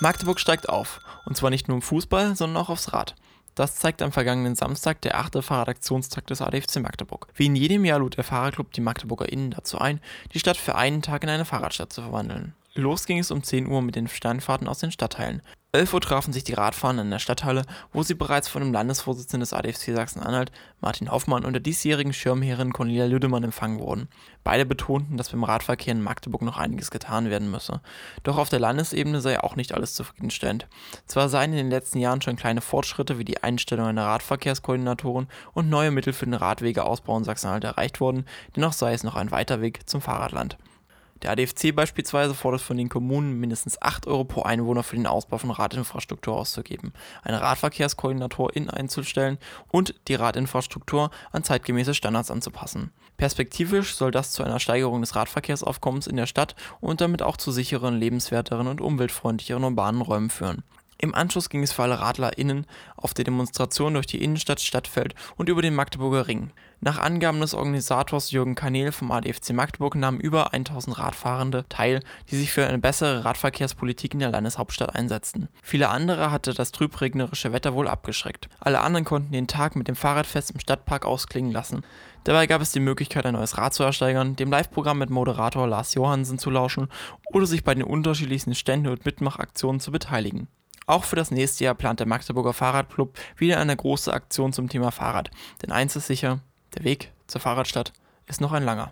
Magdeburg steigt auf. Und zwar nicht nur im Fußball, sondern auch aufs Rad. Das zeigt am vergangenen Samstag der achte Fahrradaktionstag des ADFC Magdeburg. Wie in jedem Jahr lud der Fahrradclub die MagdeburgerInnen dazu ein, die Stadt für einen Tag in eine Fahrradstadt zu verwandeln. Los ging es um 10 Uhr mit den Steinfahrten aus den Stadtteilen. 11 Uhr trafen sich die Radfahrer in der Stadthalle, wo sie bereits von dem Landesvorsitzenden des ADFC Sachsen-Anhalt, Martin Hoffmann, und der diesjährigen Schirmherrin Cornelia Lüdemann empfangen wurden. Beide betonten, dass beim Radverkehr in Magdeburg noch einiges getan werden müsse. Doch auf der Landesebene sei auch nicht alles zufriedenstellend. Zwar seien in den letzten Jahren schon kleine Fortschritte wie die Einstellung einer Radverkehrskoordinatorin und neue Mittel für den Radwegeausbau in Sachsen-Anhalt erreicht worden, dennoch sei es noch ein weiter Weg zum Fahrradland. Der ADFC beispielsweise fordert von den Kommunen mindestens 8 Euro pro Einwohner für den Ausbau von Radinfrastruktur auszugeben, einen Radverkehrskoordinator einzustellen und die Radinfrastruktur an zeitgemäße Standards anzupassen. Perspektivisch soll das zu einer Steigerung des Radverkehrsaufkommens in der Stadt und damit auch zu sicheren, lebenswerteren und umweltfreundlicheren urbanen Räumen führen. Im Anschluss ging es für alle RadlerInnen auf der Demonstration durch die Innenstadt Stadtfeld und über den Magdeburger Ring. Nach Angaben des Organisators Jürgen Kanel vom ADFC Magdeburg nahmen über 1000 Radfahrende teil, die sich für eine bessere Radverkehrspolitik in der Landeshauptstadt einsetzten. Viele andere hatte das trübregnerische Wetter wohl abgeschreckt. Alle anderen konnten den Tag mit dem Fahrradfest im Stadtpark ausklingen lassen. Dabei gab es die Möglichkeit, ein neues Rad zu ersteigern, dem Live-Programm mit Moderator Lars Johansen zu lauschen oder sich bei den unterschiedlichsten Ständen und Mitmachaktionen zu beteiligen. Auch für das nächste Jahr plant der Magdeburger Fahrradclub wieder eine große Aktion zum Thema Fahrrad. Denn eins ist sicher, der Weg zur Fahrradstadt ist noch ein langer.